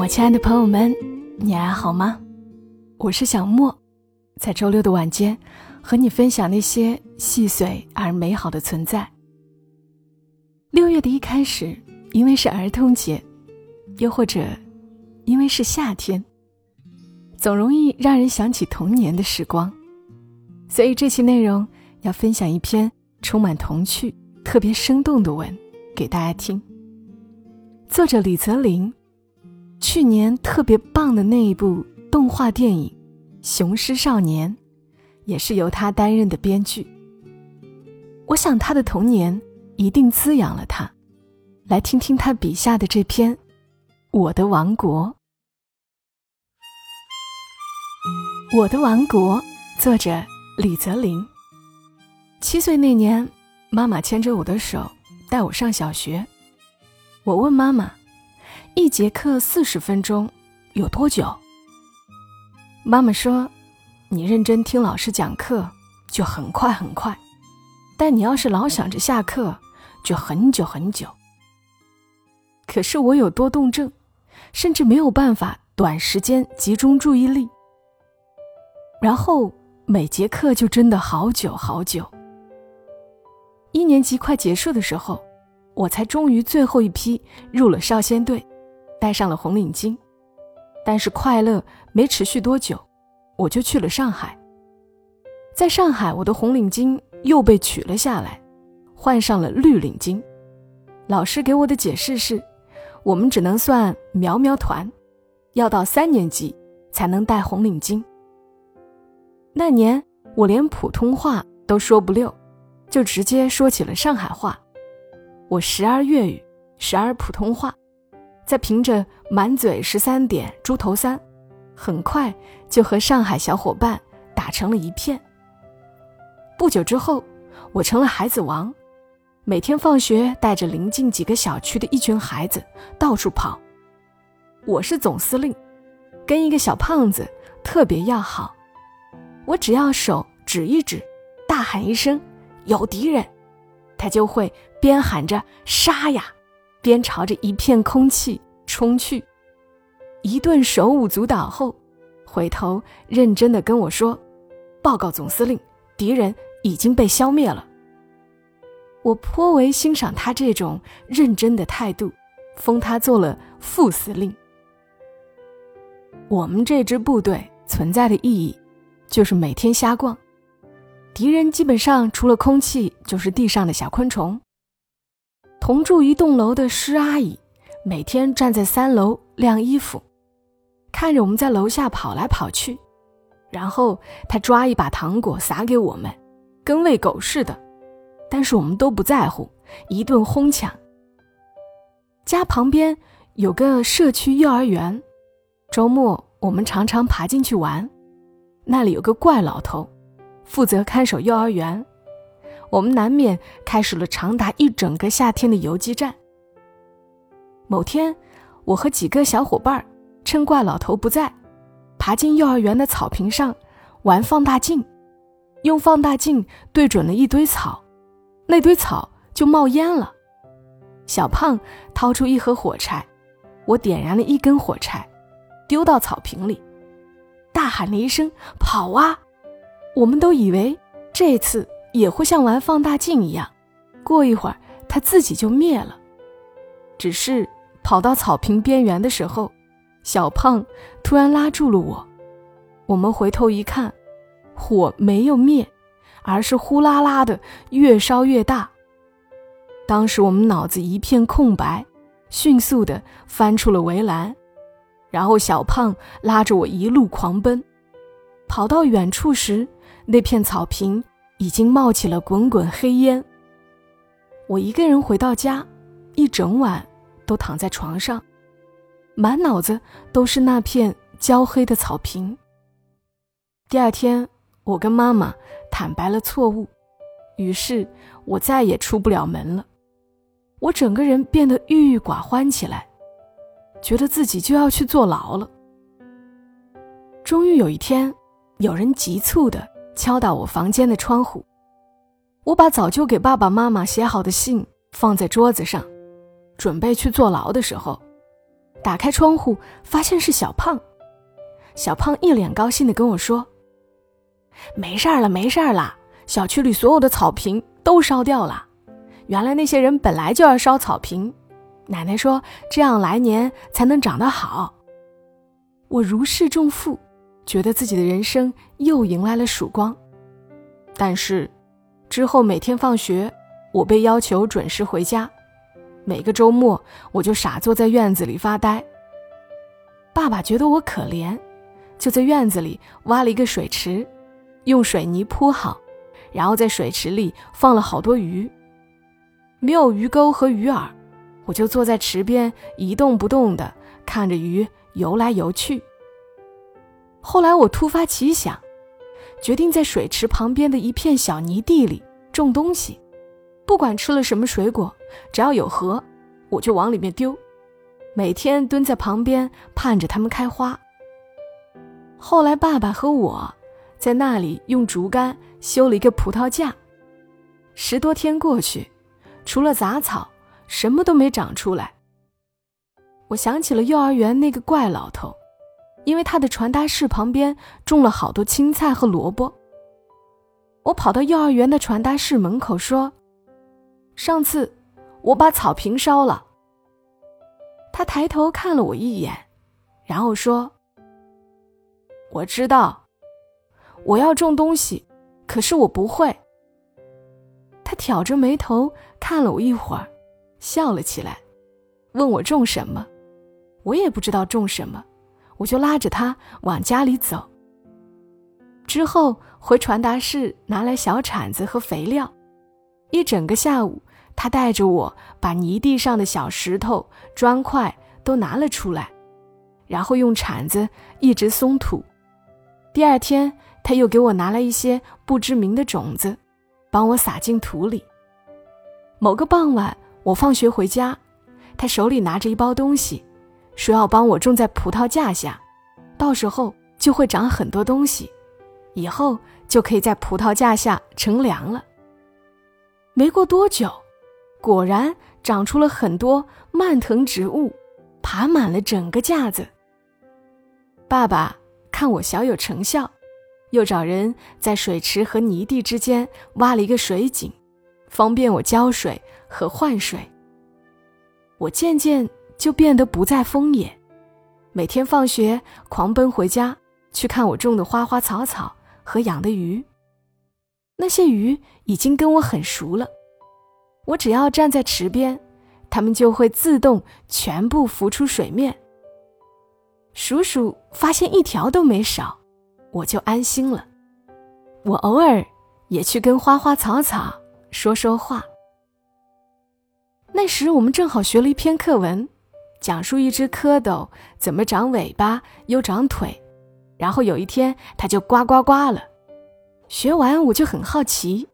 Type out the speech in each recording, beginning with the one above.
我亲爱的朋友们，你还好吗？我是小莫，在周六的晚间和你分享那些细碎而美好的存在。六月的一开始，因为是儿童节，又或者因为是夏天，总容易让人想起童年的时光。所以这期内容要分享一篇充满童趣、特别生动的文给大家听。作者李泽林。去年特别棒的那一部动画电影《雄狮少年》，也是由他担任的编剧。我想他的童年一定滋养了他。来听听他笔下的这篇《我的王国》。《我的王国》作者李泽林。七岁那年，妈妈牵着我的手带我上小学。我问妈妈。一节课四十分钟，有多久？妈妈说：“你认真听老师讲课，就很快很快；但你要是老想着下课，就很久很久。”可是我有多动症，甚至没有办法短时间集中注意力。然后每节课就真的好久好久。一年级快结束的时候，我才终于最后一批入了少先队。戴上了红领巾，但是快乐没持续多久，我就去了上海。在上海，我的红领巾又被取了下来，换上了绿领巾。老师给我的解释是，我们只能算苗苗团，要到三年级才能戴红领巾。那年我连普通话都说不溜，就直接说起了上海话。我时而粤语，时而普通话。再凭着满嘴十三点猪头三，很快就和上海小伙伴打成了一片。不久之后，我成了孩子王，每天放学带着邻近几个小区的一群孩子到处跑。我是总司令，跟一个小胖子特别要好。我只要手指一指，大喊一声“有敌人”，他就会边喊着“杀呀”。边朝着一片空气冲去，一顿手舞足蹈后，回头认真的跟我说：“报告总司令，敌人已经被消灭了。”我颇为欣赏他这种认真的态度，封他做了副司令。我们这支部队存在的意义，就是每天瞎逛，敌人基本上除了空气就是地上的小昆虫。同住一栋楼的施阿姨，每天站在三楼晾衣服，看着我们在楼下跑来跑去，然后他抓一把糖果撒给我们，跟喂狗似的，但是我们都不在乎，一顿哄抢。家旁边有个社区幼儿园，周末我们常常爬进去玩，那里有个怪老头，负责看守幼儿园。我们难免开始了长达一整个夏天的游击战。某天，我和几个小伙伴趁怪老头不在，爬进幼儿园的草坪上玩放大镜，用放大镜对准了一堆草，那堆草就冒烟了。小胖掏出一盒火柴，我点燃了一根火柴，丢到草坪里，大喊了一声“跑啊”！我们都以为这次。也会像玩放大镜一样，过一会儿它自己就灭了。只是跑到草坪边缘的时候，小胖突然拉住了我。我们回头一看，火没有灭，而是呼啦啦的越烧越大。当时我们脑子一片空白，迅速的翻出了围栏，然后小胖拉着我一路狂奔。跑到远处时，那片草坪。已经冒起了滚滚黑烟。我一个人回到家，一整晚都躺在床上，满脑子都是那片焦黑的草坪。第二天，我跟妈妈坦白了错误，于是我再也出不了门了。我整个人变得郁郁寡欢起来，觉得自己就要去坐牢了。终于有一天，有人急促的。敲打我房间的窗户，我把早就给爸爸妈妈写好的信放在桌子上，准备去坐牢的时候，打开窗户，发现是小胖。小胖一脸高兴地跟我说：“没事儿了，没事儿了，小区里所有的草坪都烧掉了。原来那些人本来就要烧草坪，奶奶说这样来年才能长得好。”我如释重负，觉得自己的人生又迎来了曙光。但是，之后每天放学，我被要求准时回家。每个周末，我就傻坐在院子里发呆。爸爸觉得我可怜，就在院子里挖了一个水池，用水泥铺好，然后在水池里放了好多鱼。没有鱼钩和鱼饵，我就坐在池边一动不动的看着鱼游来游去。后来我突发奇想，决定在水池旁边的一片小泥地里种东西。不管吃了什么水果，只要有河，我就往里面丢。每天蹲在旁边盼着它们开花。后来，爸爸和我在那里用竹竿修了一个葡萄架。十多天过去，除了杂草，什么都没长出来。我想起了幼儿园那个怪老头，因为他的传达室旁边种了好多青菜和萝卜。我跑到幼儿园的传达室门口说。上次我把草坪烧了。他抬头看了我一眼，然后说：“我知道，我要种东西，可是我不会。”他挑着眉头看了我一会儿，笑了起来，问我种什么。我也不知道种什么，我就拉着他往家里走。之后回传达室拿来小铲子和肥料，一整个下午。他带着我把泥地上的小石头、砖块都拿了出来，然后用铲子一直松土。第二天，他又给我拿了一些不知名的种子，帮我撒进土里。某个傍晚，我放学回家，他手里拿着一包东西，说要帮我种在葡萄架下，到时候就会长很多东西，以后就可以在葡萄架下乘凉了。没过多久。果然长出了很多蔓藤植物，爬满了整个架子。爸爸看我小有成效，又找人在水池和泥地之间挖了一个水井，方便我浇水和换水。我渐渐就变得不再疯野，每天放学狂奔回家去看我种的花花草草和养的鱼。那些鱼已经跟我很熟了。我只要站在池边，它们就会自动全部浮出水面。数数发现一条都没少，我就安心了。我偶尔也去跟花花草草说说话。那时我们正好学了一篇课文，讲述一只蝌蚪怎么长尾巴又长腿，然后有一天它就呱呱呱了。学完我就很好奇，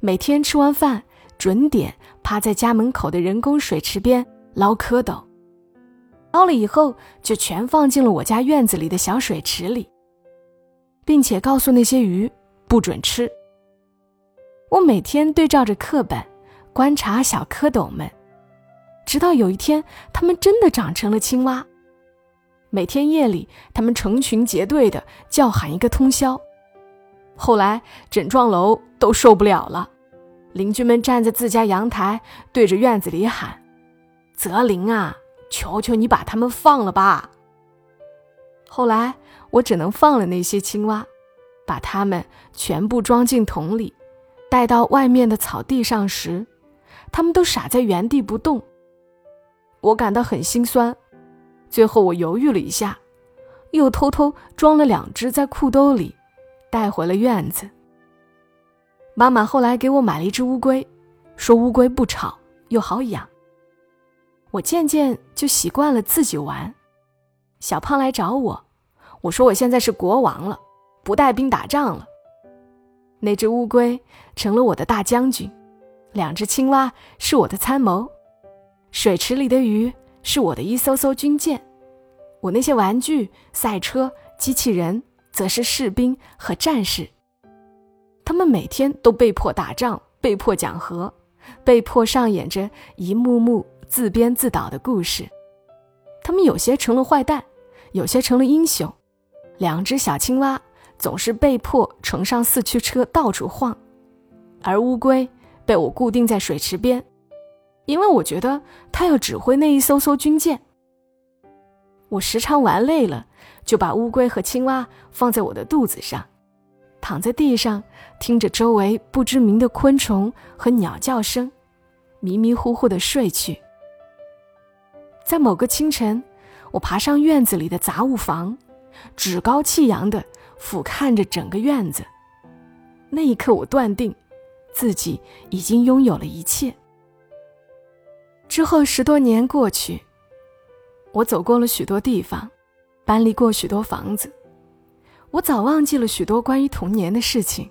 每天吃完饭。准点趴在家门口的人工水池边捞蝌蚪，捞了以后就全放进了我家院子里的小水池里，并且告诉那些鱼不准吃。我每天对照着课本观察小蝌蚪们，直到有一天，它们真的长成了青蛙。每天夜里，它们成群结队的叫喊一个通宵。后来，整幢楼都受不了了。邻居们站在自家阳台，对着院子里喊：“泽林啊，求求你把它们放了吧！”后来我只能放了那些青蛙，把它们全部装进桶里，带到外面的草地上时，它们都傻在原地不动。我感到很心酸，最后我犹豫了一下，又偷偷装了两只在裤兜里，带回了院子。妈妈后来给我买了一只乌龟，说乌龟不吵又好养。我渐渐就习惯了自己玩。小胖来找我，我说我现在是国王了，不带兵打仗了。那只乌龟成了我的大将军，两只青蛙是我的参谋，水池里的鱼是我的一艘艘军舰，我那些玩具、赛车、机器人则是士兵和战士。他们每天都被迫打仗，被迫讲和，被迫上演着一幕幕自编自导的故事。他们有些成了坏蛋，有些成了英雄。两只小青蛙总是被迫乘上四驱车到处晃，而乌龟被我固定在水池边，因为我觉得它要指挥那一艘艘军舰。我时常玩累了，就把乌龟和青蛙放在我的肚子上，躺在地上，听着周围不知名的昆虫和鸟叫声，迷迷糊糊的睡去。在某个清晨，我爬上院子里的杂物房，趾高气扬的俯瞰着整个院子。那一刻，我断定，自己已经拥有了一切。之后十多年过去。我走过了许多地方，搬离过许多房子，我早忘记了许多关于童年的事情。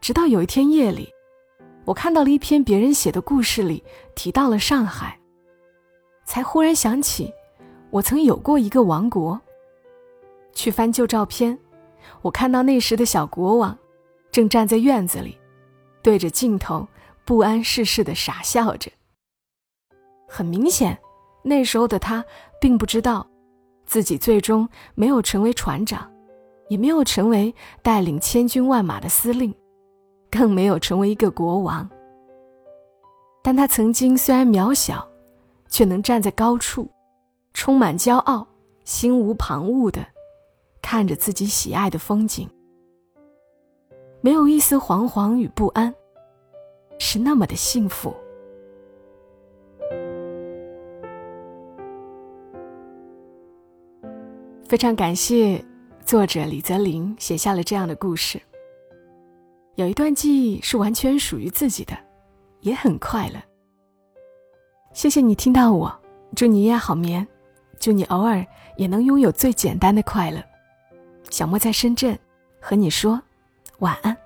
直到有一天夜里，我看到了一篇别人写的故事里提到了上海，才忽然想起，我曾有过一个王国。去翻旧照片，我看到那时的小国王，正站在院子里，对着镜头不谙世事的傻笑着。很明显。那时候的他并不知道，自己最终没有成为船长，也没有成为带领千军万马的司令，更没有成为一个国王。但他曾经虽然渺小，却能站在高处，充满骄傲，心无旁骛的看着自己喜爱的风景，没有一丝惶惶与不安，是那么的幸福。非常感谢作者李泽林写下了这样的故事。有一段记忆是完全属于自己的，也很快乐。谢谢你听到我，祝你一夜好眠，祝你偶尔也能拥有最简单的快乐。小莫在深圳，和你说晚安。